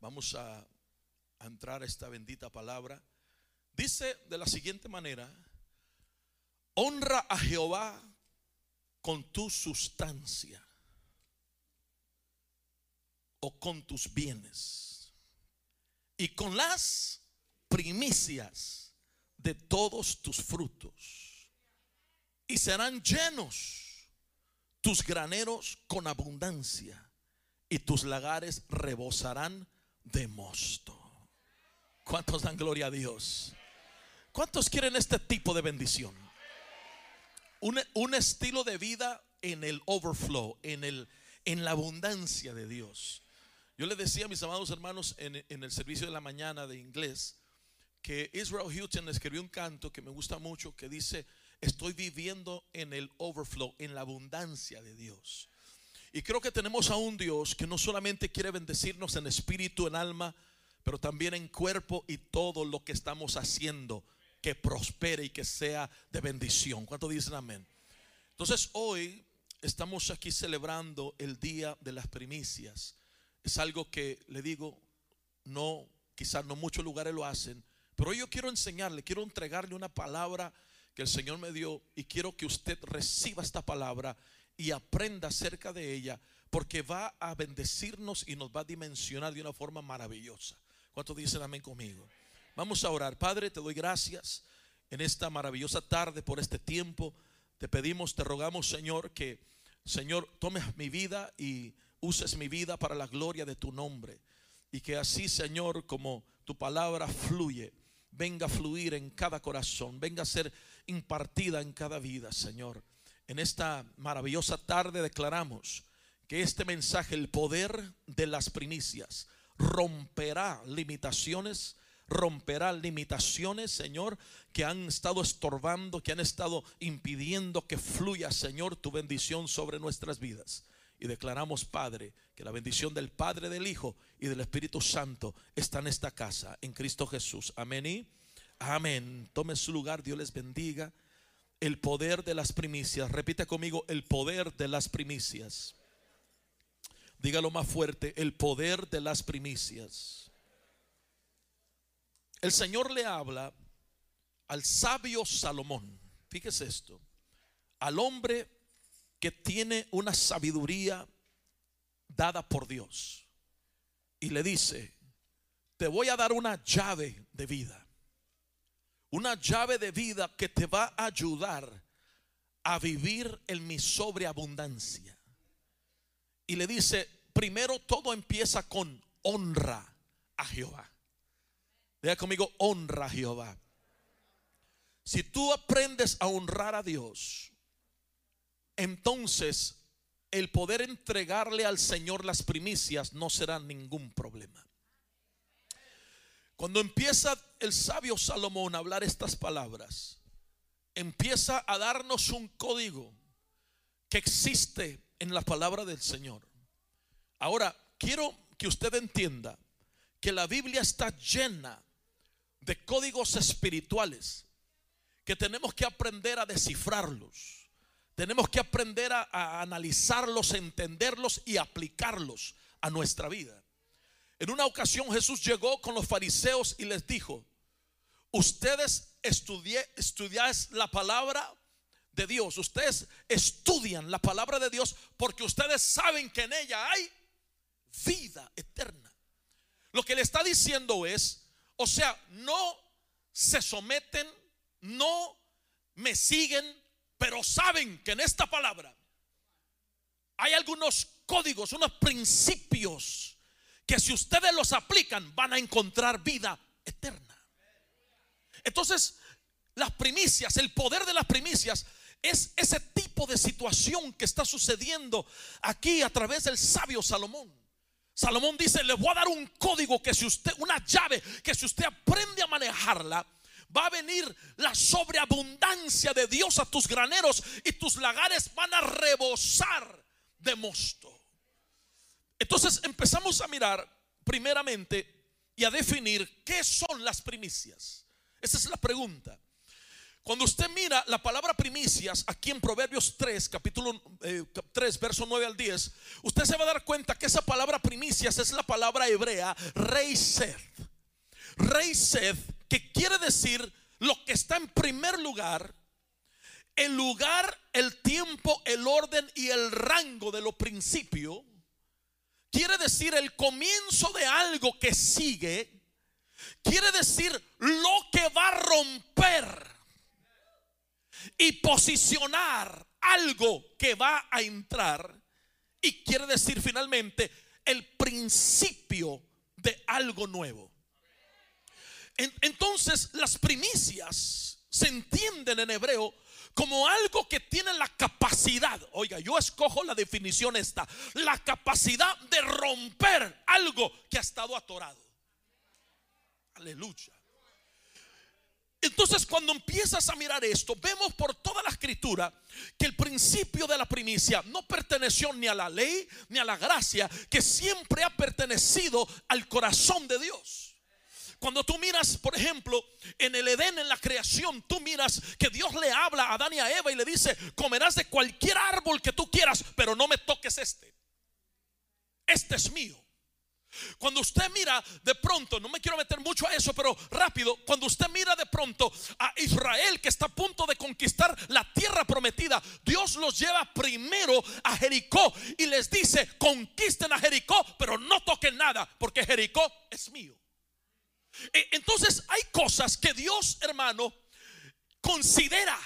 Vamos a, entrar a esta bendita palabra. Dice de la siguiente manera, honra a Jehová con tu sustancia o con tus bienes y con las primicias de todos tus frutos y serán llenos tus graneros con abundancia y tus lagares rebosarán de mosto. ¿Cuántos dan gloria a Dios? ¿Cuántos quieren este tipo de bendición? Un, un estilo de vida en el overflow, en, el, en la abundancia de Dios. Yo le decía a mis amados hermanos en, en el servicio de la mañana de inglés que Israel Houghton escribió un canto que me gusta mucho que dice, estoy viviendo en el overflow, en la abundancia de Dios. Y creo que tenemos a un Dios que no solamente quiere bendecirnos en espíritu, en alma, pero también en cuerpo y todo lo que estamos haciendo que prospere y que sea de bendición. ¿Cuánto dicen amén? Entonces hoy estamos aquí celebrando el día de las primicias. Es algo que le digo, no, quizás no muchos lugares lo hacen, pero hoy yo quiero enseñarle, quiero entregarle una palabra que el Señor me dio y quiero que usted reciba esta palabra y aprenda acerca de ella porque va a bendecirnos y nos va a dimensionar de una forma maravillosa. ¿Cuántos dicen amén conmigo? Vamos a orar. Padre, te doy gracias en esta maravillosa tarde por este tiempo. Te pedimos, te rogamos, Señor, que, Señor, tomes mi vida y uses mi vida para la gloria de tu nombre. Y que así, Señor, como tu palabra fluye, venga a fluir en cada corazón, venga a ser impartida en cada vida, Señor. En esta maravillosa tarde declaramos que este mensaje, el poder de las primicias, romperá limitaciones, romperá limitaciones, Señor, que han estado estorbando, que han estado impidiendo que fluya, Señor, tu bendición sobre nuestras vidas. Y declaramos, Padre, que la bendición del Padre, del Hijo y del Espíritu Santo está en esta casa, en Cristo Jesús. Amén y amén. Tome su lugar, Dios les bendiga. El poder de las primicias. Repite conmigo, el poder de las primicias. Dígalo más fuerte, el poder de las primicias. El Señor le habla al sabio Salomón. Fíjese esto. Al hombre que tiene una sabiduría dada por Dios. Y le dice, te voy a dar una llave de vida. Una llave de vida que te va a ayudar a vivir en mi sobreabundancia. Y le dice, primero todo empieza con honra a Jehová. Diga conmigo, honra a Jehová. Si tú aprendes a honrar a Dios, entonces el poder entregarle al Señor las primicias no será ningún problema. Cuando empieza el sabio Salomón a hablar estas palabras, empieza a darnos un código que existe en la palabra del Señor. Ahora, quiero que usted entienda que la Biblia está llena de códigos espirituales que tenemos que aprender a descifrarlos. Tenemos que aprender a, a analizarlos, entenderlos y aplicarlos a nuestra vida. En una ocasión Jesús llegó con los fariseos y les dijo, ustedes estudian la palabra de Dios, ustedes estudian la palabra de Dios porque ustedes saben que en ella hay vida eterna. Lo que le está diciendo es, o sea, no se someten, no me siguen, pero saben que en esta palabra hay algunos códigos, unos principios que si ustedes los aplican van a encontrar vida eterna. Entonces, las primicias, el poder de las primicias es ese tipo de situación que está sucediendo aquí a través del sabio Salomón. Salomón dice, le voy a dar un código que si usted, una llave, que si usted aprende a manejarla, va a venir la sobreabundancia de Dios a tus graneros y tus lagares van a rebosar de mosto. Entonces empezamos a mirar primeramente y a definir qué son las primicias. Esa es la pregunta. Cuando usted mira la palabra primicias aquí en Proverbios 3, capítulo 3, eh, verso 9 al 10, usted se va a dar cuenta que esa palabra primicias es la palabra hebrea rey sed. Rey sed, que quiere decir lo que está en primer lugar, el lugar, el tiempo, el orden y el rango de lo principio. Quiere decir el comienzo de algo que sigue. Quiere decir lo que va a romper y posicionar algo que va a entrar y quiere decir finalmente el principio de algo nuevo. Entonces las primicias se entienden en hebreo como algo que tiene la capacidad, oiga, yo escojo la definición esta, la capacidad de romper algo que ha estado atorado. Aleluya. Entonces cuando empiezas a mirar esto, vemos por toda la escritura que el principio de la primicia no perteneció ni a la ley ni a la gracia, que siempre ha pertenecido al corazón de Dios. Cuando tú miras, por ejemplo, en el Edén, en la creación, tú miras que Dios le habla a Adán y a Eva y le dice, comerás de cualquier árbol que tú quieras, pero no me toques este. Este es mío. Cuando usted mira de pronto, no me quiero meter mucho a eso, pero rápido, cuando usted mira de pronto a Israel que está a punto de conquistar la tierra prometida, Dios los lleva primero a Jericó y les dice, conquisten a Jericó, pero no toquen nada, porque Jericó es mío. E, entonces hay cosas que Dios, hermano, considera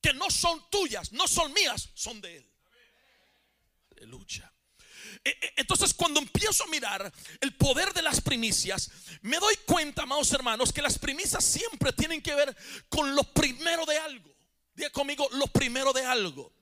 que no son tuyas, no son mías, son de Él. Aleluya. E, e, entonces cuando empiezo a mirar el poder de las primicias, me doy cuenta, amados hermanos, que las primicias siempre tienen que ver con lo primero de algo. Diga conmigo, lo primero de algo.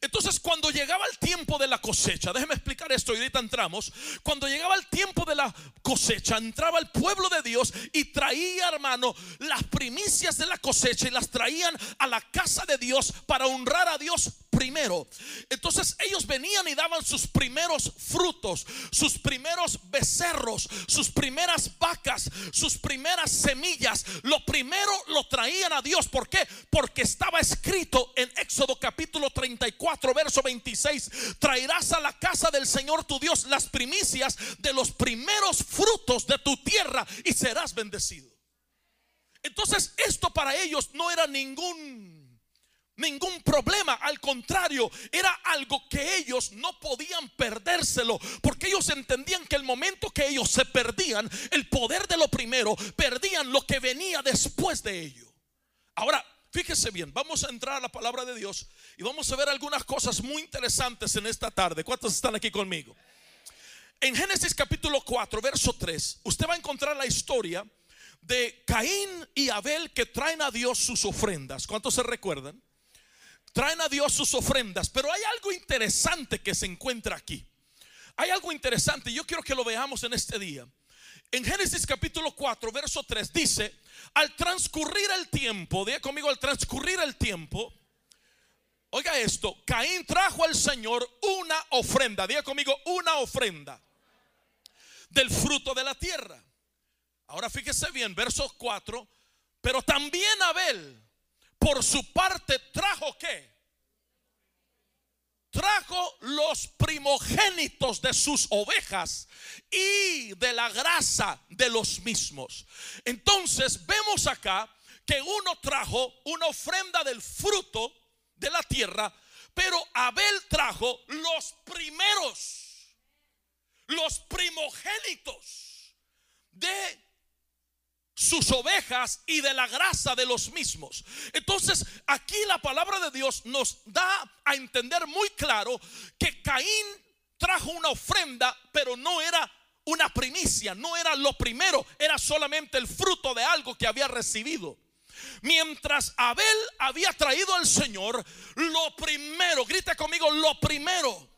Entonces cuando llegaba el tiempo de la cosecha, déjeme explicar esto y ahorita entramos, cuando llegaba el tiempo de la cosecha, entraba el pueblo de Dios y traía, hermano, las primicias de la cosecha y las traían a la casa de Dios para honrar a Dios primero. Entonces ellos venían y daban sus primeros frutos, sus primeros becerros, sus primeras vacas, sus primeras semillas. Lo primero lo traían a Dios. ¿Por qué? Porque estaba escrito en Éxodo capítulo 34, verso 26. Traerás a la casa del Señor tu Dios las primicias de los primeros frutos de tu tierra y serás bendecido. Entonces esto para ellos no era ningún ningún problema. Al contrario, era algo que ellos no podían perdérselo. Porque ellos entendían que el momento que ellos se perdían el poder de lo primero, perdían lo que venía después de ello. Ahora, fíjese bien, vamos a entrar a la palabra de Dios y vamos a ver algunas cosas muy interesantes en esta tarde. ¿Cuántos están aquí conmigo? En Génesis capítulo 4, verso 3, usted va a encontrar la historia de Caín y Abel que traen a Dios sus ofrendas. ¿Cuántos se recuerdan? traen a Dios sus ofrendas. Pero hay algo interesante que se encuentra aquí. Hay algo interesante, yo quiero que lo veamos en este día. En Génesis capítulo 4, verso 3 dice, al transcurrir el tiempo, diga conmigo, al transcurrir el tiempo, oiga esto, Caín trajo al Señor una ofrenda, diga conmigo, una ofrenda del fruto de la tierra. Ahora fíjese bien, verso 4, pero también Abel por su parte trajo qué? Trajo los primogénitos de sus ovejas y de la grasa de los mismos. Entonces vemos acá que uno trajo una ofrenda del fruto de la tierra, pero Abel trajo los primeros, los primogénitos de sus ovejas y de la grasa de los mismos. Entonces, aquí la palabra de Dios nos da a entender muy claro que Caín trajo una ofrenda, pero no era una primicia, no era lo primero, era solamente el fruto de algo que había recibido. Mientras Abel había traído al Señor lo primero, grita conmigo, lo primero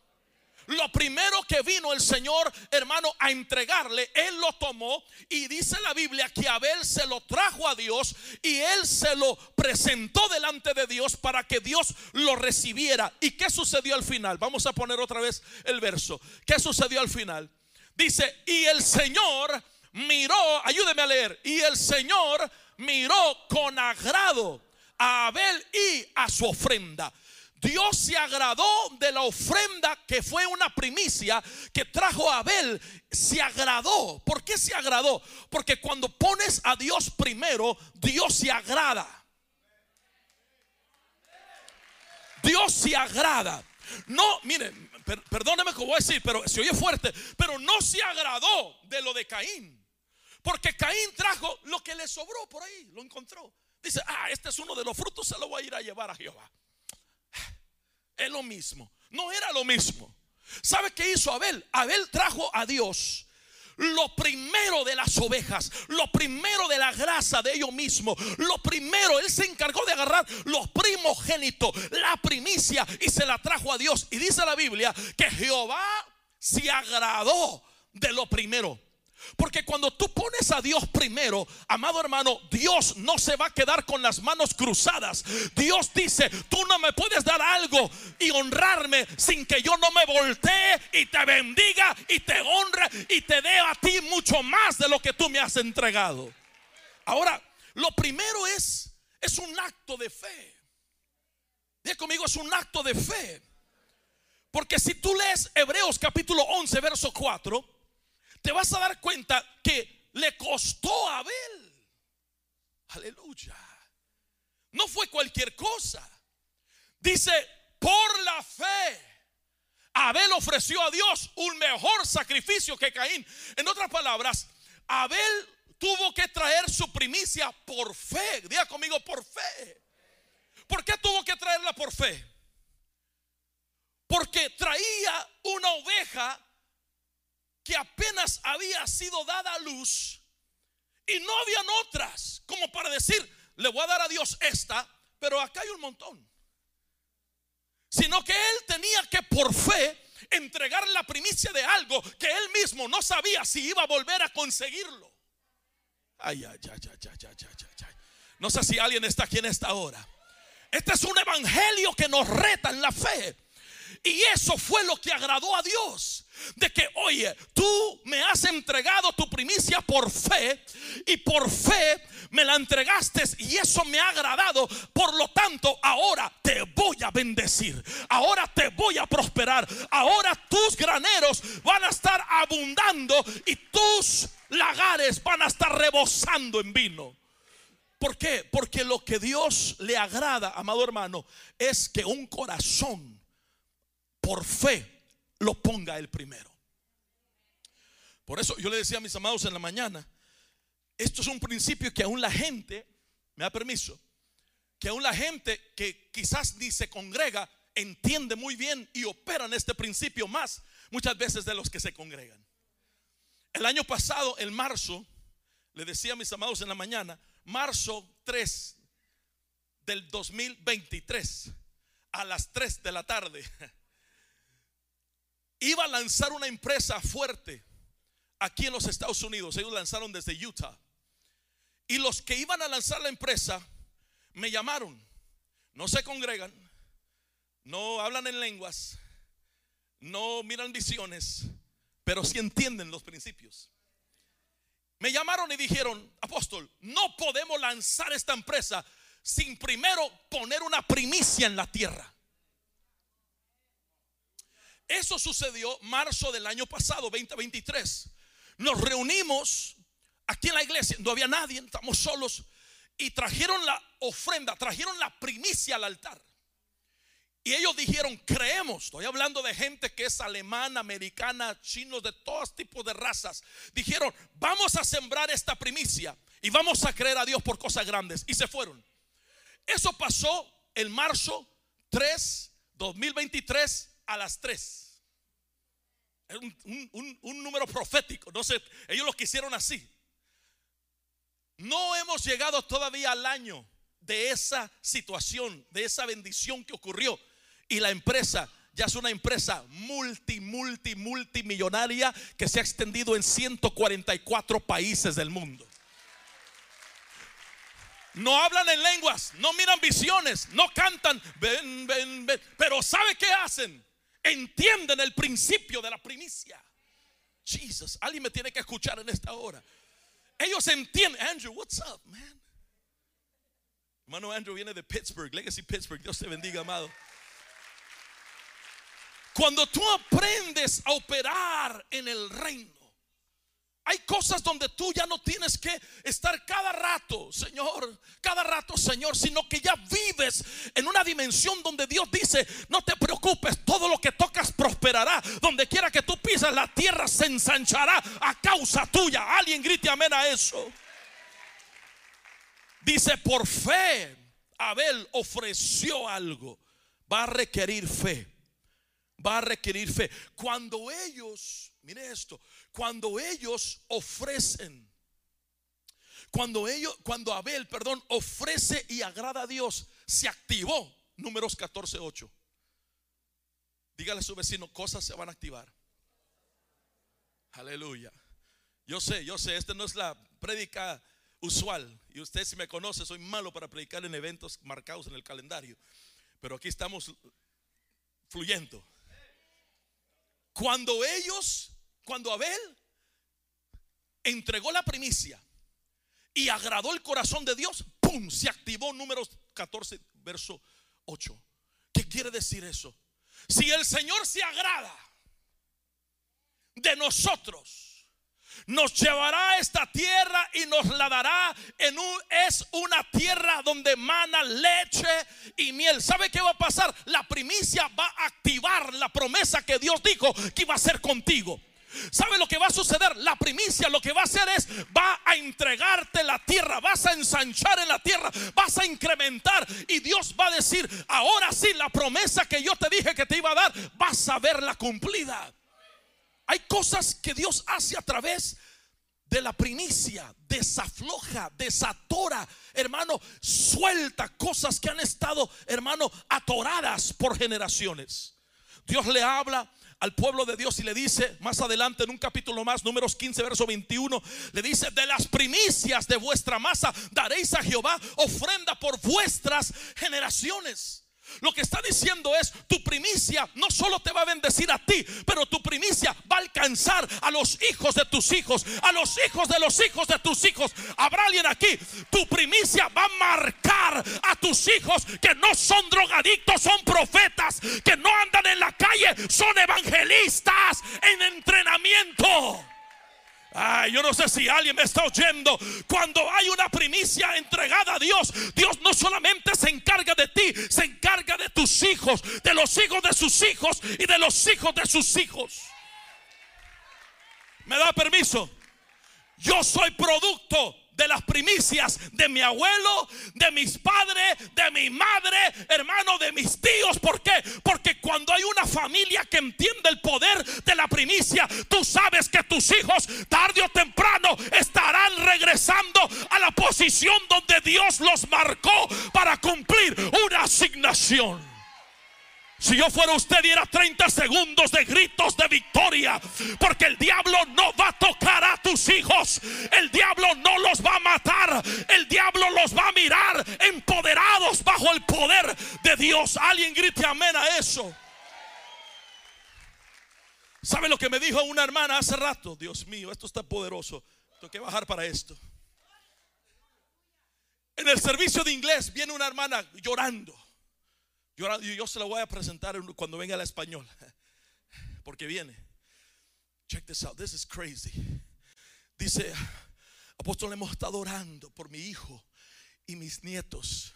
lo primero que vino el Señor, hermano, a entregarle, él lo tomó y dice la Biblia que Abel se lo trajo a Dios y él se lo presentó delante de Dios para que Dios lo recibiera. ¿Y qué sucedió al final? Vamos a poner otra vez el verso. ¿Qué sucedió al final? Dice, y el Señor miró, ayúdeme a leer, y el Señor miró con agrado a Abel y a su ofrenda. Dios se agradó de la ofrenda que fue una primicia que trajo Abel. Se agradó. ¿Por qué se agradó? Porque cuando pones a Dios primero, Dios se agrada. Dios se agrada. No, miren, perdóneme que voy a decir, pero se oye fuerte, pero no se agradó de lo de Caín. Porque Caín trajo lo que le sobró por ahí, lo encontró. Dice, ah, este es uno de los frutos, se lo voy a ir a llevar a Jehová. Es lo mismo. No era lo mismo. ¿Sabe qué hizo Abel? Abel trajo a Dios lo primero de las ovejas, lo primero de la grasa de ellos mismos, lo primero, él se encargó de agarrar los primogénitos, la primicia y se la trajo a Dios. Y dice la Biblia que Jehová se agradó de lo primero. Porque cuando tú pones a Dios primero, amado hermano, Dios no se va a quedar con las manos cruzadas. Dios dice, tú no me puedes dar algo y honrarme sin que yo no me voltee y te bendiga y te honre y te dé a ti mucho más de lo que tú me has entregado. Ahora, lo primero es, es un acto de fe. Diga conmigo, es un acto de fe. Porque si tú lees Hebreos capítulo 11, verso 4, te vas a dar cuenta que le costó a Abel. Aleluya. No fue cualquier cosa. Dice, por la fe. Abel ofreció a Dios un mejor sacrificio que Caín. En otras palabras, Abel tuvo que traer su primicia por fe. Diga conmigo, por fe. ¿Por qué tuvo que traerla por fe? Porque traía una oveja que apenas había sido dada a luz y no habían otras como para decir, le voy a dar a Dios esta, pero acá hay un montón. Sino que él tenía que por fe entregar la primicia de algo que él mismo no sabía si iba a volver a conseguirlo. Ay, ay, ay, ay, ay, ay, ay, ay. No sé si alguien está aquí en esta hora. Este es un evangelio que nos reta en la fe. Y eso fue lo que agradó a Dios. De que, oye, tú me has entregado tu primicia por fe y por fe me la entregaste y eso me ha agradado. Por lo tanto, ahora te voy a bendecir. Ahora te voy a prosperar. Ahora tus graneros van a estar abundando y tus lagares van a estar rebosando en vino. ¿Por qué? Porque lo que Dios le agrada, amado hermano, es que un corazón por fe lo ponga el primero. Por eso yo le decía a mis amados en la mañana, esto es un principio que aún la gente, me da permiso, que aún la gente que quizás ni se congrega entiende muy bien y opera en este principio más muchas veces de los que se congregan. El año pasado, en marzo, le decía a mis amados en la mañana, marzo 3 del 2023, a las 3 de la tarde, iba a lanzar una empresa fuerte aquí en los Estados Unidos. Ellos lanzaron desde Utah. Y los que iban a lanzar la empresa me llamaron. No se congregan, no hablan en lenguas, no miran visiones, pero sí entienden los principios. Me llamaron y dijeron, apóstol, no podemos lanzar esta empresa sin primero poner una primicia en la tierra. Eso sucedió marzo del año pasado, 2023. Nos reunimos aquí en la iglesia, no había nadie, estamos solos, y trajeron la ofrenda, trajeron la primicia al altar. Y ellos dijeron, creemos, estoy hablando de gente que es alemana, americana, chinos, de todos tipos de razas. Dijeron, vamos a sembrar esta primicia y vamos a creer a Dios por cosas grandes. Y se fueron. Eso pasó en marzo 3, 2023 a las 3. Un, número profético. No sé, ellos lo quisieron así. No hemos llegado todavía al año de esa situación, de esa bendición que ocurrió. Y la empresa ya es una empresa multi, multi, multimillonaria que se ha extendido en 144 países del mundo. No hablan en lenguas, no miran visiones, no cantan. Pero ¿sabe qué hacen? Entienden el principio de la primicia. Jesus, alguien me tiene que escuchar en esta hora. Ellos entienden, Andrew, what's up, man? Hermano Andrew viene de Pittsburgh, Legacy Pittsburgh. Dios te bendiga, amado. Cuando tú aprendes a operar en el reino, hay cosas donde tú ya no tienes que estar cada rato, Señor, cada rato, Señor, sino que ya vives en una dimensión donde Dios dice, no te preocupes, todo lo que tocas prosperará. Donde quiera que tú pisas, la tierra se ensanchará a causa tuya. Alguien grite amén a eso. Dice, por fe, Abel ofreció algo. Va a requerir fe. Va a requerir fe. Cuando ellos, mire esto, cuando ellos ofrecen, cuando ellos, cuando Abel, perdón, ofrece y agrada a Dios, se activó. Números 14, 8. Dígale a su vecino, cosas se van a activar. Aleluya. Yo sé, yo sé, esta no es la prédica usual. Y usted si me conoce, soy malo para predicar en eventos marcados en el calendario. Pero aquí estamos fluyendo. Cuando ellos, cuando Abel entregó la primicia y agradó el corazón de Dios, ¡pum! Se activó números 14, verso 8. ¿Qué quiere decir eso? Si el Señor se agrada de nosotros, nos llevará a esta tierra y nos la dará en un es una tierra donde mana leche y miel. ¿Sabe qué va a pasar? La primicia va a activar la promesa que Dios dijo que iba a hacer contigo. ¿Sabe lo que va a suceder? La primicia lo que va a hacer es, va a entregarte la tierra, vas a ensanchar en la tierra, vas a incrementar y Dios va a decir, ahora sí, la promesa que yo te dije que te iba a dar, vas a verla cumplida. Hay cosas que Dios hace a través de la primicia, desafloja, desatora, hermano, suelta cosas que han estado, hermano, atoradas por generaciones. Dios le habla al pueblo de Dios y le dice más adelante en un capítulo más, números 15, verso 21, le dice, de las primicias de vuestra masa daréis a Jehová ofrenda por vuestras generaciones. Lo que está diciendo es, tu primicia no solo te va a bendecir a ti, pero tu primicia va a alcanzar a los hijos de tus hijos, a los hijos de los hijos de tus hijos. Habrá alguien aquí, tu primicia va a marcar a tus hijos que no son drogadictos, son profetas, que no andan en la calle, son evangelistas en entrenamiento. Ay, yo no sé si alguien me está oyendo. Cuando hay una primicia entregada a Dios, Dios no solamente se encarga de ti, se encarga de tus hijos, de los hijos de sus hijos y de los hijos de sus hijos. ¿Me da permiso? Yo soy producto de las primicias de mi abuelo, de mis padres, de mi madre, hermano, de mis tíos. ¿Por qué? Porque cuando hay una familia que entiende el poder de la primicia, tú sabes que tus hijos tarde o temprano estarán regresando a la posición donde Dios los marcó para cumplir una asignación. Si yo fuera usted, diera 30 segundos de gritos de victoria. Porque el diablo no va a tocar a tus hijos. El diablo no los va a matar. El diablo los va a mirar empoderados bajo el poder de Dios. Alguien grite amén a eso. ¿Sabe lo que me dijo una hermana hace rato? Dios mío, esto está poderoso. Tengo que bajar para esto. En el servicio de inglés viene una hermana llorando. Yo, yo se la voy a presentar cuando venga la español. Porque viene. Check this out. This is crazy. Dice, apóstol, hemos estado orando por mi hijo y mis nietos.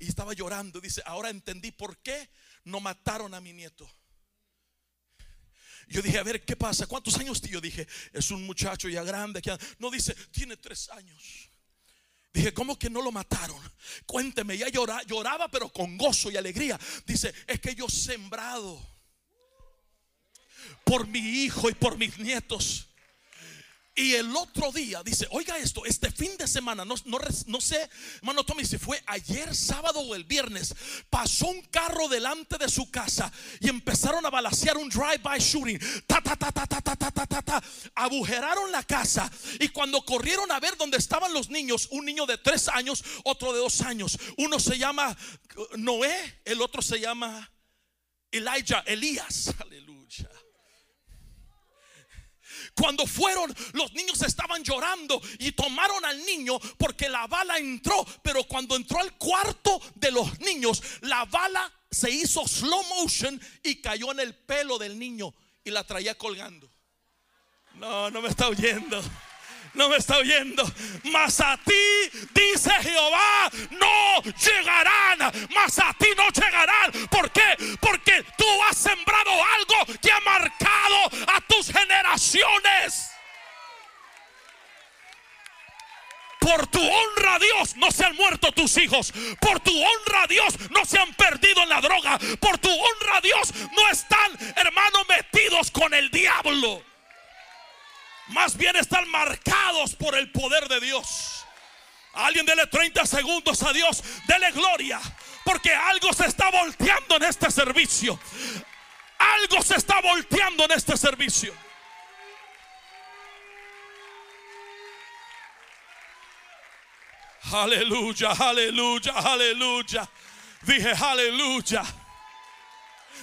Y estaba llorando. Dice, ahora entendí por qué no mataron a mi nieto. Yo dije, a ver, ¿qué pasa? ¿Cuántos años tío? Dije, es un muchacho ya grande. Que... No dice, tiene tres años. Dije, ¿cómo que no lo mataron? Cuénteme, ya lloraba, lloraba pero con gozo y alegría. Dice, es que yo sembrado por mi hijo y por mis nietos. Y el otro día dice, oiga esto, este fin de semana, no, sé, hermano Tommy, si fue ayer, sábado o el viernes, pasó un carro delante de su casa y empezaron a balasear un drive-by shooting. Ta, ta, ta, ta, ta, ta, ta, ta, ta, Agujeraron la casa y cuando corrieron a ver dónde estaban los niños, un niño de tres años, otro de dos años, uno se llama Noé, el otro se llama Elijah, Elías, aleluya. Cuando fueron, los niños estaban llorando y tomaron al niño porque la bala entró. Pero cuando entró al cuarto de los niños, la bala se hizo slow motion y cayó en el pelo del niño y la traía colgando. No, no me está oyendo no me está oyendo. Mas a ti, dice Jehová, no llegarán. Mas a ti no llegarán. ¿Por qué? Porque tú has sembrado algo que ha marcado a tus generaciones. Por tu honra Dios no se han muerto tus hijos. Por tu honra Dios no se han perdido en la droga. Por tu honra Dios no están, hermanos, metidos con el diablo. Más bien están marcados por el poder de Dios. Alguien dele 30 segundos a Dios. Dele gloria. Porque algo se está volteando en este servicio. Algo se está volteando en este servicio. Aleluya, aleluya, aleluya. Dije aleluya.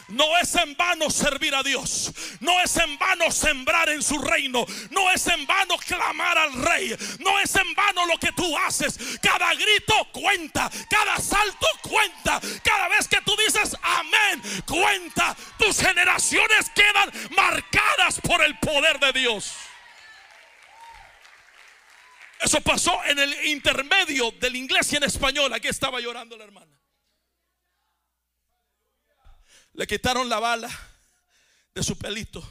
No es en vano servir a Dios. No es en vano sembrar en su reino. No es en vano clamar al rey. No es en vano lo que tú haces. Cada grito cuenta. Cada salto cuenta. Cada vez que tú dices amén, cuenta. Tus generaciones quedan marcadas por el poder de Dios. Eso pasó en el intermedio del inglés y en español. Aquí estaba llorando la hermana. Le quitaron la bala de su pelito.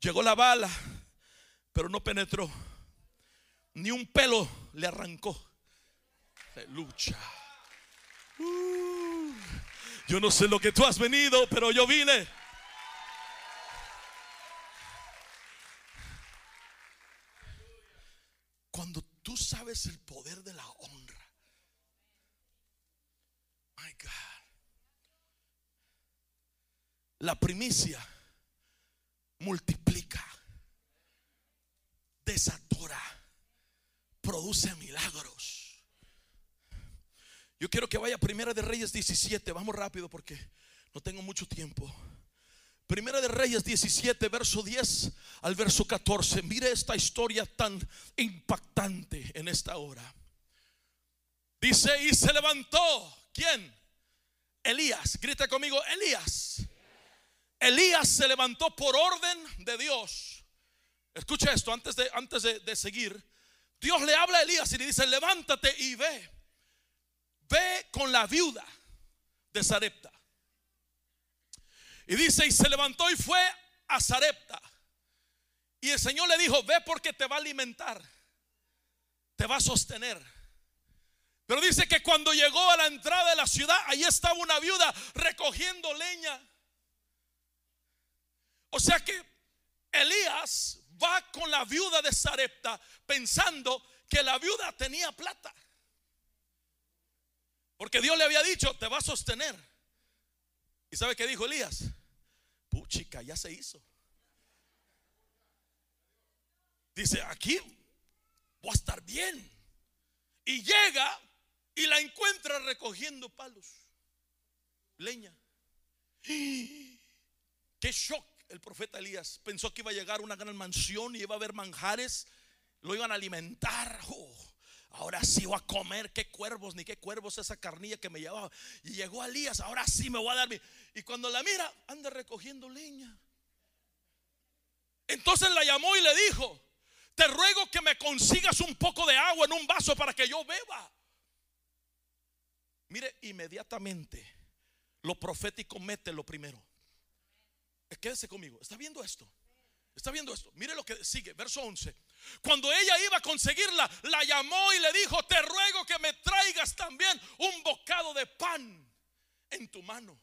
Llegó la bala, pero no penetró. Ni un pelo le arrancó. Lucha. Uh, yo no sé lo que tú has venido, pero yo vine. Cuando tú sabes el poder de la honra. My God la primicia multiplica, desatora, produce milagros. Yo quiero que vaya a Primera de Reyes 17, vamos rápido porque no tengo mucho tiempo. Primera de Reyes 17, verso 10 al verso 14. Mire esta historia tan impactante en esta hora. Dice, y se levantó, ¿quién? Elías, grita conmigo, Elías Elías se levantó por orden de Dios. Escucha esto antes de, antes de, seguir. Dios le habla a Elías y le dice, levántate y ve. Ve con la viuda de Sarepta. Y dice, y se levantó y fue a Sarepta. Y el Señor le dijo, ve porque te va a alimentar, te va a sostener. Pero dice que cuando llegó a la entrada de la ciudad, ahí estaba una viuda recogiendo leña. O sea que Elías va con la viuda de Sarepta pensando que la viuda tenía plata. Porque Dios le había dicho, te va a sostener. ¿Y sabe qué dijo Elías? Puchica, ya se hizo. Dice, aquí voy a estar bien. Y llega y la encuentra recogiendo palos, leña. ¡Qué shock! El profeta Elías pensó que iba a llegar una gran mansión y iba a haber manjares, lo iban a alimentar. Oh, ahora sí voy a comer, qué cuervos, ni qué cuervos esa carnilla que me llevaba. Y llegó Elías, ahora sí me voy a dar mi. Y cuando la mira, anda recogiendo leña. Entonces la llamó y le dijo: Te ruego que me consigas un poco de agua en un vaso para que yo beba. Mire, inmediatamente lo profético mete lo primero. Quédese conmigo. ¿Está viendo esto? ¿Está viendo esto? Mire lo que sigue, verso 11. Cuando ella iba a conseguirla, la llamó y le dijo, te ruego que me traigas también un bocado de pan en tu mano.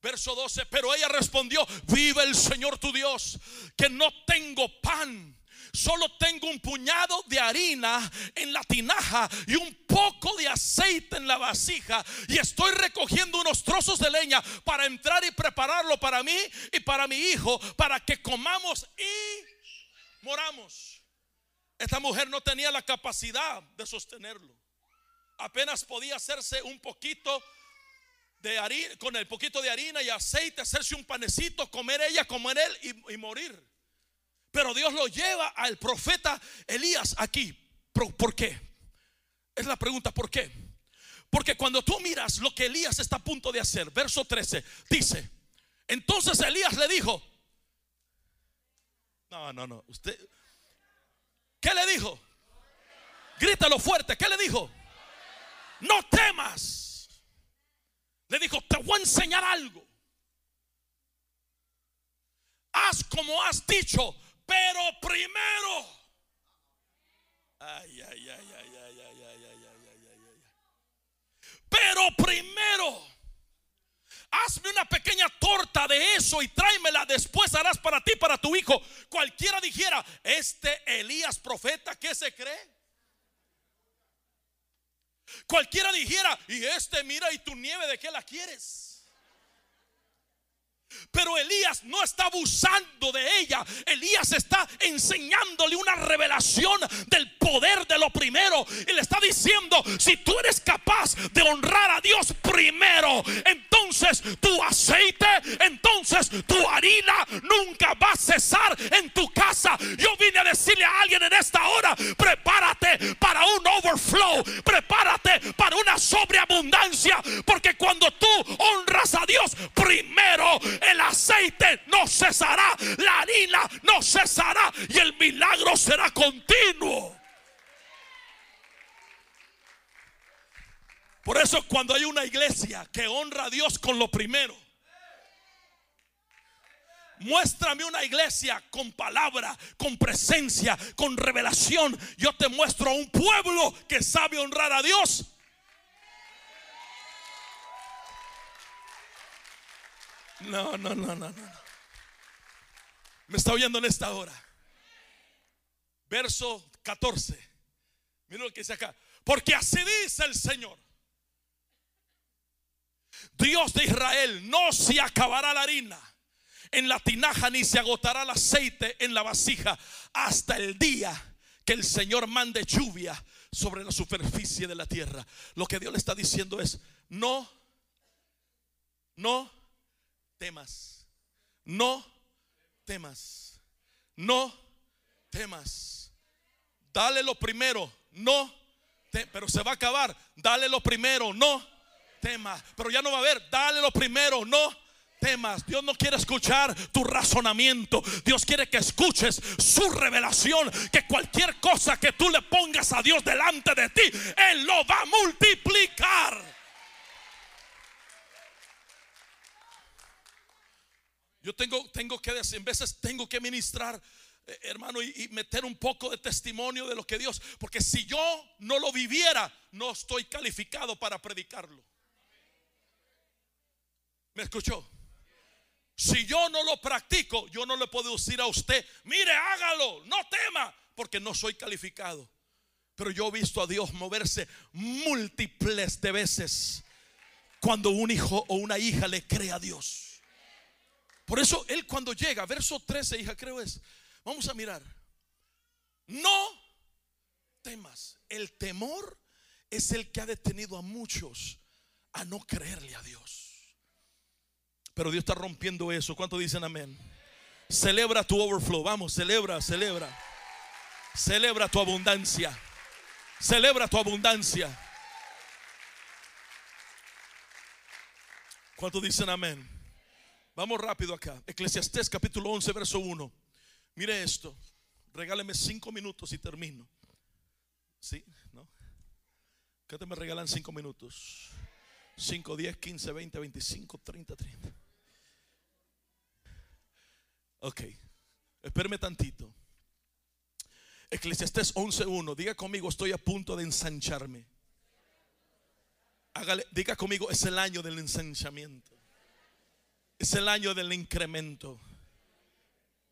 Verso 12, pero ella respondió, vive el Señor tu Dios, que no tengo pan solo tengo un puñado de harina en la tinaja y un poco de aceite en la vasija y estoy recogiendo unos trozos de leña para entrar y prepararlo para mí y para mi hijo para que comamos y moramos. Esta mujer no tenía la capacidad de sostenerlo. Apenas podía hacerse un poquito de harina, con el poquito de harina y aceite, hacerse un panecito, comer ella, comer él y, y morir. Pero Dios lo lleva al profeta Elías aquí. ¿Por, ¿Por qué? Es la pregunta, ¿por qué? Porque cuando tú miras lo que Elías está a punto de hacer, verso 13, dice, entonces Elías le dijo, no, no, no, usted, ¿qué le dijo? Grítalo fuerte, ¿qué le dijo? No temas. Le dijo, te voy a enseñar algo. Haz como has dicho, pero primero. Ay, ay, ay, ay, pero primero. Hazme una pequeña torta de eso y tráemela. Después harás para ti, para tu hijo. Cualquiera dijera, este Elías profeta, ¿qué se cree? Cualquiera dijera, y este mira, y tu nieve, ¿de qué la quieres? Pero Elías no está abusando de ella. Elías está enseñándole una revelación del poder de lo primero. Y le está diciendo, si tú eres capaz de honrar a Dios primero, entonces tu aceite, entonces tu harina nunca va a cesar en tu casa. Yo vine a decirle a alguien en esta hora, prepárate para un overflow, prepárate para una sobreabundancia. Porque cuando tú honras a Dios primero, el aceite no cesará, la harina no cesará y el milagro será continuo. Por eso cuando hay una iglesia que honra a Dios con lo primero, Muéstrame una iglesia con palabra, con presencia, con revelación. Yo te muestro a un pueblo que sabe honrar a Dios No, no, no, no, no. Me está oyendo en esta hora. Verso 14. Mira lo que dice acá. Porque así dice el Señor. Dios de Israel, no se acabará la harina en la tinaja ni se agotará el aceite en la vasija hasta el día que el Señor mande lluvia sobre la superficie de la tierra. Lo que Dios le está diciendo es, no, no temas. No temas. No temas. Dale lo primero. No pero se va a acabar. Dale lo primero. No temas. Pero ya no va a haber. Dale lo primero. No temas. Dios no quiere escuchar tu razonamiento. Dios quiere que escuches su revelación. Que cualquier cosa que tú le pongas a Dios delante de ti, Él lo va a multiplicar. Yo tengo, tengo que decir, en veces tengo que ministrar, eh, hermano, y, meter un poco de testimonio de lo que Dios, porque si yo no lo viviera, no estoy calificado para predicarlo. ¿Me escuchó? Si yo no lo practico, yo no le puedo decir a usted, mire, hágalo, no tema, porque no soy calificado. Pero yo he visto a Dios moverse múltiples de veces cuando un hijo o una hija le cree a Dios. Por eso él cuando llega, verso 13, hija, creo es, vamos a mirar. No temas. El temor es el que ha detenido a muchos a no creerle a Dios. Pero Dios está rompiendo eso. ¿Cuánto dicen amén? Celebra tu overflow. Vamos, celebra, celebra. Celebra tu abundancia. Celebra tu abundancia. ¿Cuánto dicen amén? Vamos rápido acá. Eclesiastés capítulo 11, verso 1. Mire esto. Regáleme cinco minutos y termino. ¿Sí? ¿No? ¿Qué te me regalan cinco minutos? 5, 10, 15, 20, 25, 30, 30. Ok. Espérame tantito. Eclesiastés 11.1. Diga conmigo, estoy a punto de ensancharme. Diga conmigo, es el año del ensanchamiento. Es el año del incremento.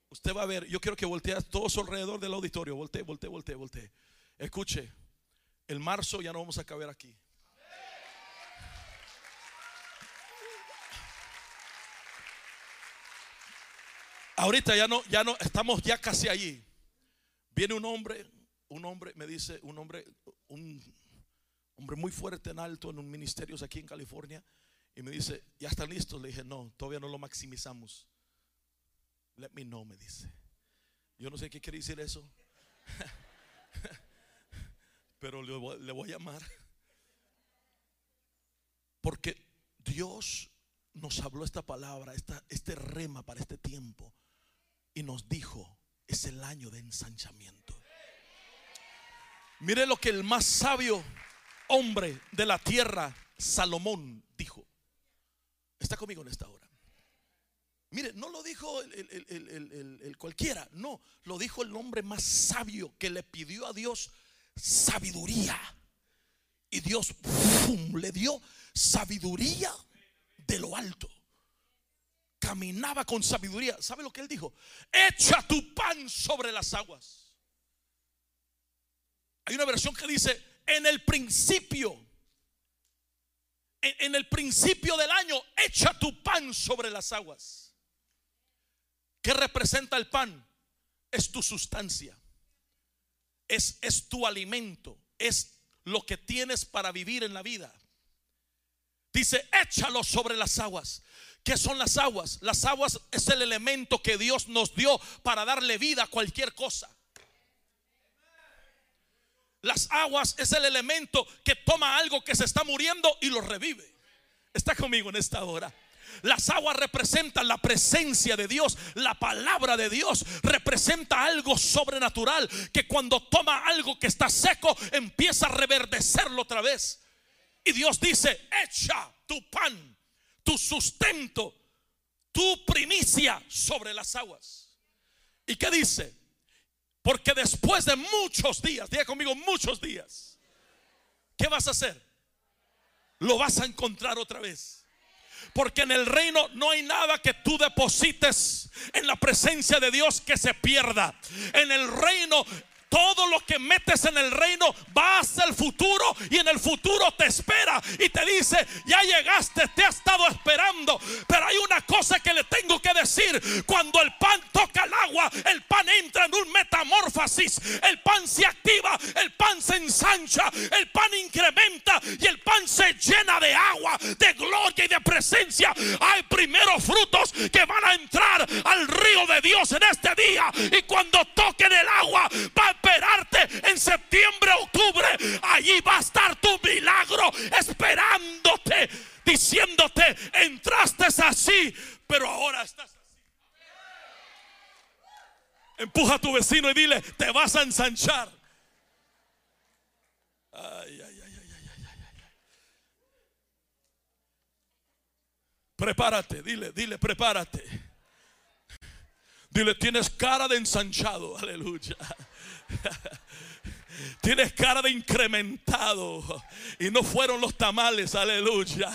Usted va a ver, yo quiero que voltee todos alrededor del auditorio. Voltee, voltee, voltee, voltee. Escuche, el marzo ya no vamos a caber aquí. Ahorita ya no, ya no, estamos ya casi allí. Viene un hombre, un hombre, me dice, un hombre, un hombre muy fuerte en alto en un ministerio aquí en California Y me dice, ¿ya están listos? Le dije, no, todavía no lo maximizamos. Let me know, me dice. Yo no sé qué quiere decir eso. Pero le voy, a llamar. Porque Dios nos habló esta palabra, esta, este rema para este tiempo. Y nos dijo, es el año de ensanchamiento. Mire lo que el más sabio hombre de la tierra, Salomón, dijo. Está conmigo en esta hora. Mire, no lo dijo el, cualquiera, no, lo dijo el hombre más sabio que le pidió a Dios sabiduría. Y Dios le dio sabiduría de lo alto. Caminaba con sabiduría. ¿Sabe lo que él dijo? Echa tu pan sobre las aguas. Hay una versión que dice, en el principio, en, el principio del año, echa tu pan sobre las aguas. ¿Qué representa el pan? Es tu sustancia. Es, es tu alimento. Es lo que tienes para vivir en la vida. Dice, échalo sobre las aguas. ¿Qué son las aguas? Las aguas es el elemento que Dios nos dio para darle vida a cualquier cosa. Las aguas es el elemento que toma algo que se está muriendo y lo revive. Está conmigo en esta hora. Las aguas representan la presencia de Dios. La palabra de Dios representa algo sobrenatural que cuando toma algo que está seco empieza a reverdecerlo otra vez. Y Dios dice, echa tu pan, tu sustento, tu primicia sobre las aguas. ¿Y qué dice? Porque después de muchos días, diga conmigo muchos días, ¿qué vas a hacer? Lo vas a encontrar otra vez. Porque en el reino no hay nada que tú deposites en la presencia de Dios que se pierda. En el reino todo lo que metes en el reino va hacia el futuro y en el futuro te espera y te dice, ya llegaste, te ha estado esperando. Pero hay una cosa que le tengo que decir. Cuando el pan toca el agua, el pan entra en un metamorfosis. El pan se activa, el pan se ensancha, el pan incrementa y el pan se llena de agua, de gloria y de presencia. Hay primeros frutos que van a entrar al río de Dios en este día. Y cuando toquen el agua, va a esperarte en septiembre, octubre. Allí va a estar tu milagro esperándote, diciéndote, entraste así, pero ahora estás así. Empuja a tu vecino y dile, te vas a ensanchar. Ay, ay, ay, Prepárate, dile, dile, prepárate. Dile, tienes cara de ensanchado, aleluya. Tienes cara de incrementado. Y no fueron los tamales, aleluya.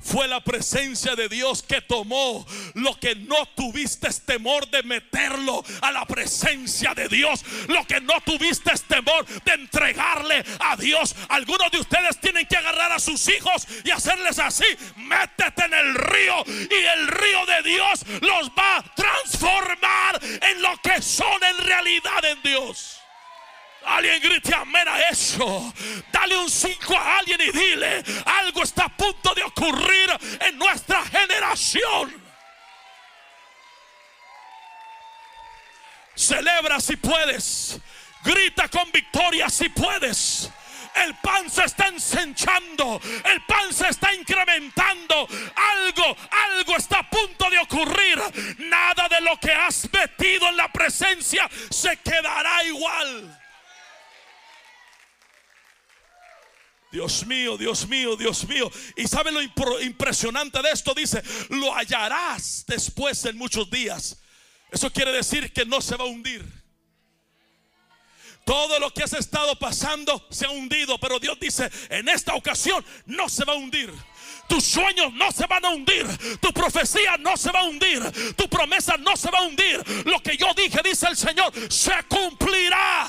Fue la presencia de Dios que tomó lo que no tuviste temor de meterlo a la presencia de Dios. Lo que no tuviste temor de entregarle a Dios. Algunos de ustedes tienen que agarrar a sus hijos y hacerles así. Métete en el río y el río de Dios los va a transformar en lo que son en realidad en Dios. Alguien grite amén a eso. Dale un 5 a alguien y dile, algo está a punto de ocurrir en nuestra generación. Celebra si puedes. Grita con victoria si puedes. El pan se está ensanchando. El pan se está incrementando. Algo, algo está a punto de ocurrir. Nada de lo que has metido en la presencia se quedará igual. Dios mío, Dios mío, Dios mío. Y sabe lo impresionante de esto? Dice, lo hallarás después en muchos días. Eso quiere decir que no se va a hundir. Todo lo que has estado pasando se ha hundido, pero Dios dice, en esta ocasión no se va a hundir. Tus sueños no se van a hundir. Tu profecía no se va a hundir. Tu promesa no se va a hundir. Lo que yo dije, dice el Señor, se cumplirá.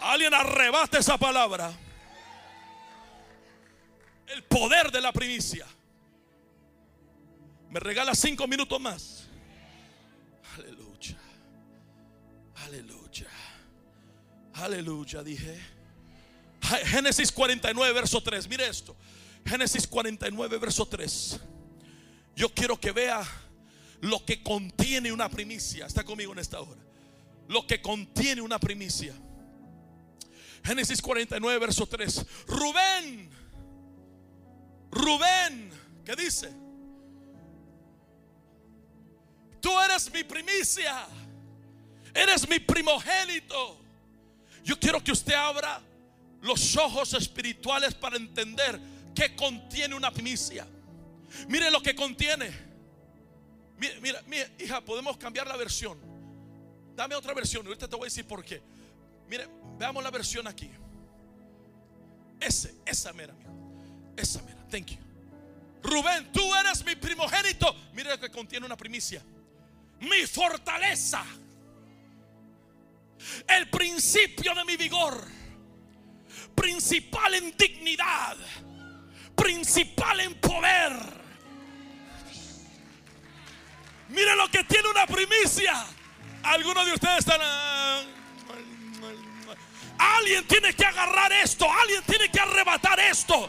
Alguien arrebate esa palabra. El poder de la primicia. Me regala cinco minutos más. Aleluya. Aleluya. Aleluya, dije. Génesis 49, verso 3. Mire esto. Génesis 49, verso 3. Yo quiero que vea lo que contiene una primicia. Está conmigo en esta hora. Lo que contiene una primicia. Génesis 49, verso 3. Rubén. Rubén. ¿Qué dice? Tú eres mi primicia. Eres mi primogénito. Yo quiero que usted abra los ojos espirituales para entender qué contiene una primicia. Mire lo que contiene. Mira, mira, hija, podemos cambiar la versión. Dame otra versión. Ahorita te voy a decir por qué. Mire, veamos la versión aquí. Ese, esa mera, amigo. Esa mera. Thank you. Rubén, tú eres mi primogénito. Mire lo que contiene una primicia. Mi fortaleza. El principio de mi vigor. Principal en dignidad. Principal en poder. Mire lo que tiene una primicia. Algunos de ustedes están... Ah, alguien tiene que agarrar esto. Alguien tiene que arrebatar esto.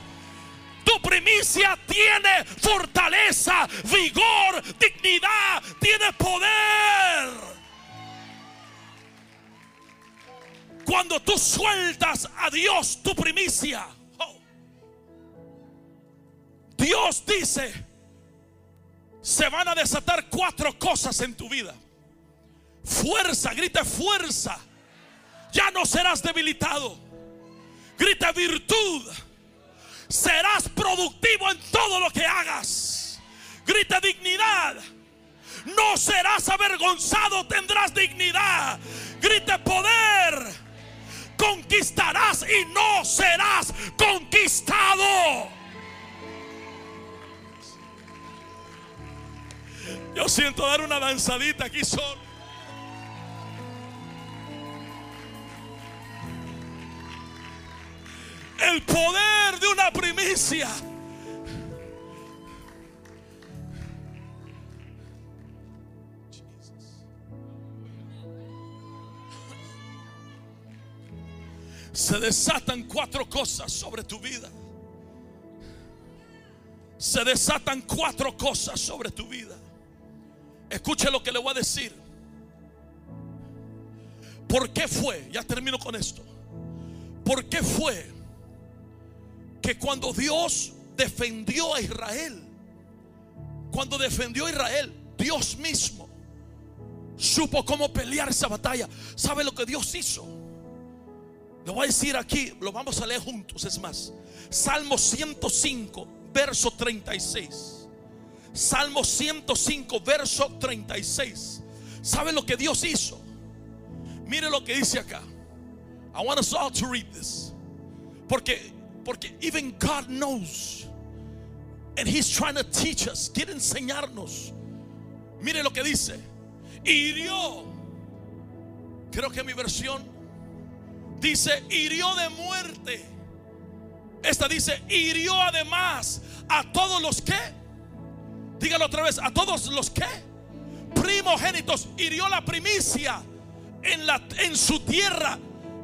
Tu primicia tiene fortaleza, vigor, dignidad, tiene poder. Cuando tú sueltas a Dios tu primicia, oh, Dios dice, se van a desatar cuatro cosas en tu vida. Fuerza, grita fuerza. Ya no serás debilitado. Grita virtud. Serás productivo en todo lo que hagas. Grita dignidad. No serás avergonzado, tendrás dignidad. Grita poder conquistarás y no serás conquistado. Yo siento dar una danzadita aquí solo. El poder de una primicia. se desatan cuatro cosas sobre tu vida. Se desatan cuatro cosas sobre tu vida. Escuche lo que le voy a decir. ¿Por qué fue? Ya termino con esto. ¿Por qué fue que cuando Dios defendió a Israel, cuando defendió a Israel, Dios mismo supo cómo pelear esa batalla? ¿Sabe lo que Dios hizo? Lo voy a decir aquí, lo vamos a leer juntos, es más. Salmo 105, verso 36. Salmo 105, verso 36. ¿Sabe lo que Dios hizo? Mire lo que dice acá. I want us all to read this. Porque, porque even God knows. And He's trying to teach us. Quiere enseñarnos. Mire lo que dice. Hirió. Creo que mi versión dice, hirió de muerte. Esta dice, hirió además a todos los que, dígalo otra vez, a todos los que, primogénitos, hirió la primicia en, la, en su tierra,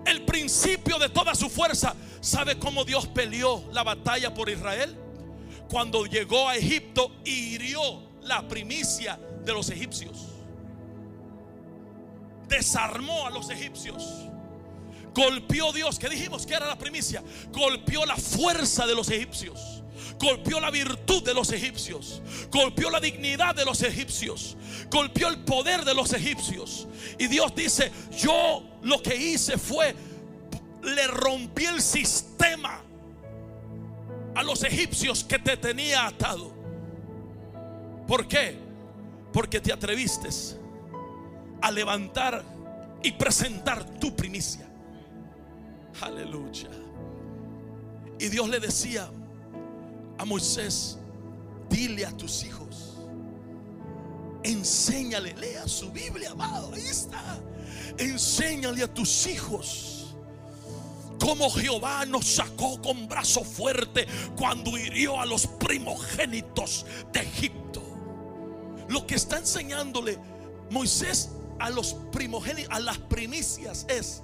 el principio de toda su fuerza. ¿Sabe cómo Dios peleó la batalla por Israel? Cuando llegó a Egipto, hirió la primicia de los egipcios. Desarmó a los egipcios Golpeó Dios, que dijimos que era la primicia. Golpeó la fuerza de los egipcios. Golpeó la virtud de los egipcios. Golpeó la dignidad de los egipcios. Golpeó el poder de los egipcios. Y Dios dice, yo lo que hice fue, le rompí el sistema a los egipcios que te tenía atado. ¿Por qué? Porque te atreviste a levantar y presentar tu primicia. Aleluya. Y Dios le decía a Moisés, dile a tus hijos, enséñale, lea su Biblia, amado, ahí está. Enséñale a tus hijos como Jehová nos sacó con brazo fuerte cuando hirió a los primogénitos de Egipto. Lo que está enseñándole Moisés a los primogénitos, a las primicias es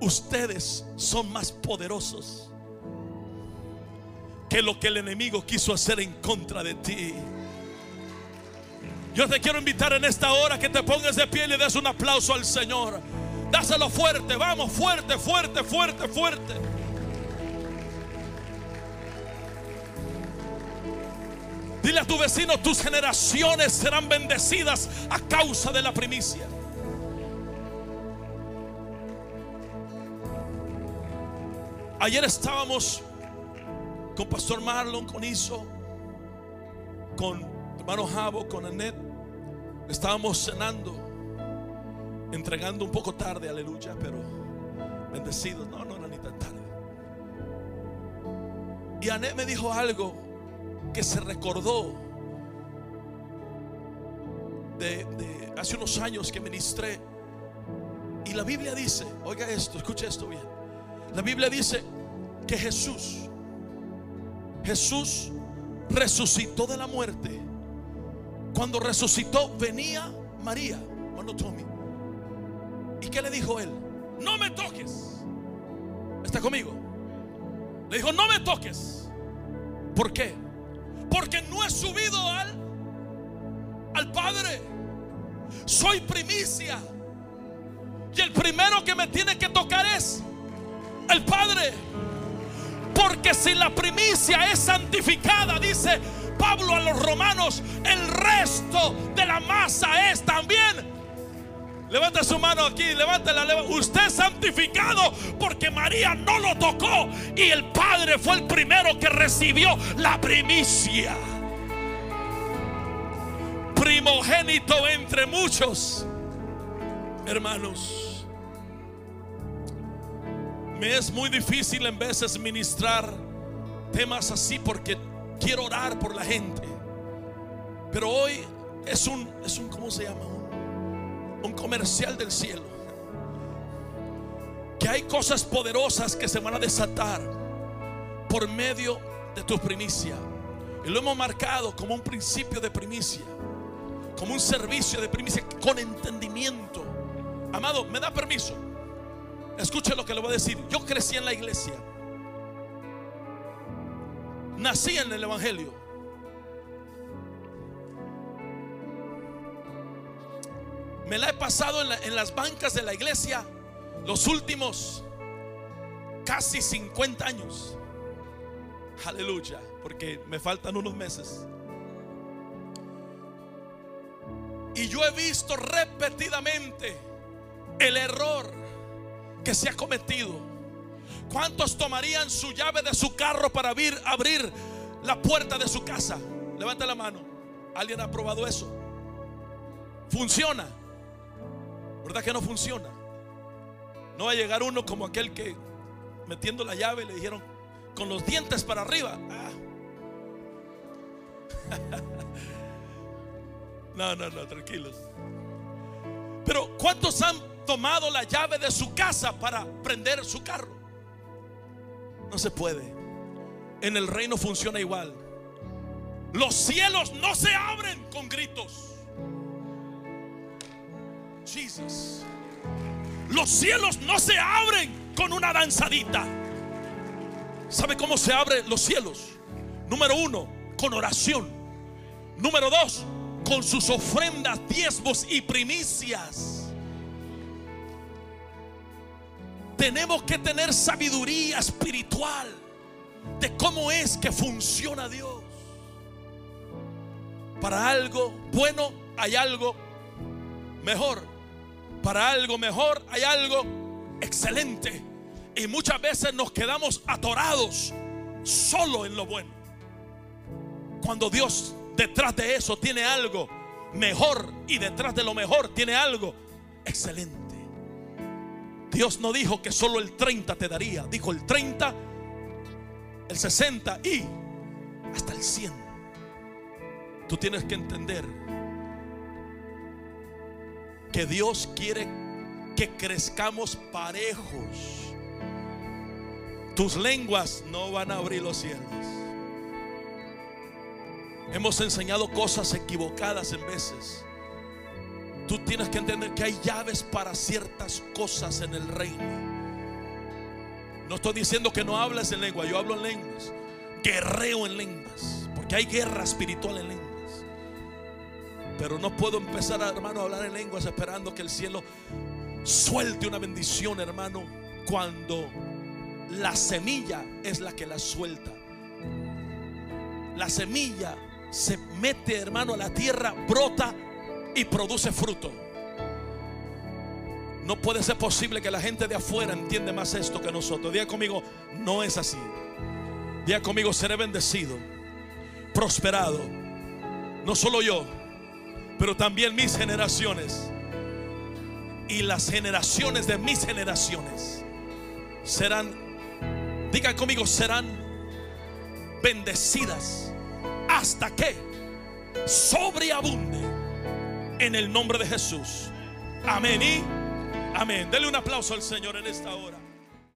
ustedes son más poderosos que lo que el enemigo quiso hacer en contra de ti. Yo te quiero invitar en esta hora que te pongas de pie y le des un aplauso al Señor. Dáselo fuerte, vamos, fuerte, fuerte, fuerte, fuerte. Dile a tu vecino, tus generaciones serán bendecidas a causa de la primicia. Ayer estábamos con Pastor Marlon, con Iso, con hermano Javo, con Annette. Estábamos cenando, entregando un poco tarde, aleluya, pero bendecidos. No, no era ni tan tarde. Y Annette me dijo algo que se recordó de, hace unos años que ministré. Y la Biblia dice, oiga esto, escuche esto bien. La Biblia dice que Jesús, Jesús resucitó de la muerte. Cuando resucitó venía María, hermano Tommy. ¿Y qué le dijo él? No me toques. ¿Está conmigo? Le dijo, no me toques. ¿Por qué? Porque no he subido al, al Padre. Soy primicia. Y el primero que me tiene que tocar es el Padre. Porque si la primicia es santificada, dice Pablo a los romanos, el resto de la masa es también. Levanta su mano aquí, levántala. Usted es santificado porque María no lo tocó y el Padre fue el primero que recibió la primicia. Primogénito entre muchos hermanos. Me es muy difícil en veces ministrar temas así porque quiero orar por la gente. Pero hoy es un, es un ¿cómo se llama? Un, comercial del cielo. Que hay cosas poderosas que se van a desatar por medio de tu primicia. Y lo hemos marcado como un principio de primicia, como un servicio de primicia con entendimiento. Amado, ¿me da permiso? Escuche lo que le voy a decir. Yo crecí en la iglesia. Nací en el Evangelio. Me la he pasado en, la- en las bancas de la iglesia los últimos casi 50 años. Aleluya, porque me faltan unos meses. Y yo he visto repetidamente el error que se ha cometido. ¿Cuántos tomarían su llave de su carro para abrir, abrir la puerta de su casa? Levanta la mano. ¿Alguien ha probado eso? Funciona. ¿Verdad que no funciona? No va a llegar uno como aquel que metiendo la llave le dijeron con los dientes para arriba. Ah. No, no, no, tranquilos. Pero ¿cuántos han tomado la llave de su casa para prender su carro? No se puede. En el reino funciona igual. Los cielos no se abren con gritos. Los cielos no se abren con una danzadita. ¿Sabe cómo se abren los cielos? Número uno, con oración. Número dos, con sus ofrendas, diezmos y primicias. Tenemos que tener sabiduría espiritual de cómo es que funciona Dios. Para algo bueno hay algo mejor. Para algo mejor hay algo excelente. Y muchas veces nos quedamos atorados solo en lo bueno. Cuando Dios detrás de eso tiene algo mejor y detrás de lo mejor tiene algo excelente. Dios no dijo que solo el 30 te daría, dijo el 30, el 60 y hasta el 100. Tú tienes que entender que Dios quiere que crezcamos parejos. Tus lenguas no van a abrir los cielos. Hemos enseñado cosas equivocadas en veces. Tú tienes que entender que hay llaves para ciertas cosas en el reino. No estoy diciendo que no hables en lengua, yo hablo en lenguas. guerreo en lenguas, porque hay guerra espiritual en lenguas. Pero no puedo empezar, hermano, a hablar en lenguas esperando que el cielo suelte una bendición, hermano, cuando la semilla es la que la suelta. La semilla se mete, hermano, a la tierra, brota y produce fruto. No puede ser posible que la gente de afuera entiende más esto que nosotros. Diga conmigo, no es así. Diga conmigo, seré bendecido, prosperado. No solo yo, pero también mis generaciones. Y las generaciones de mis generaciones serán, diga conmigo, serán bendecidas hasta que sobreabunde en el nombre de Jesús. Amén y amén. Dele un aplauso al Señor en esta hora.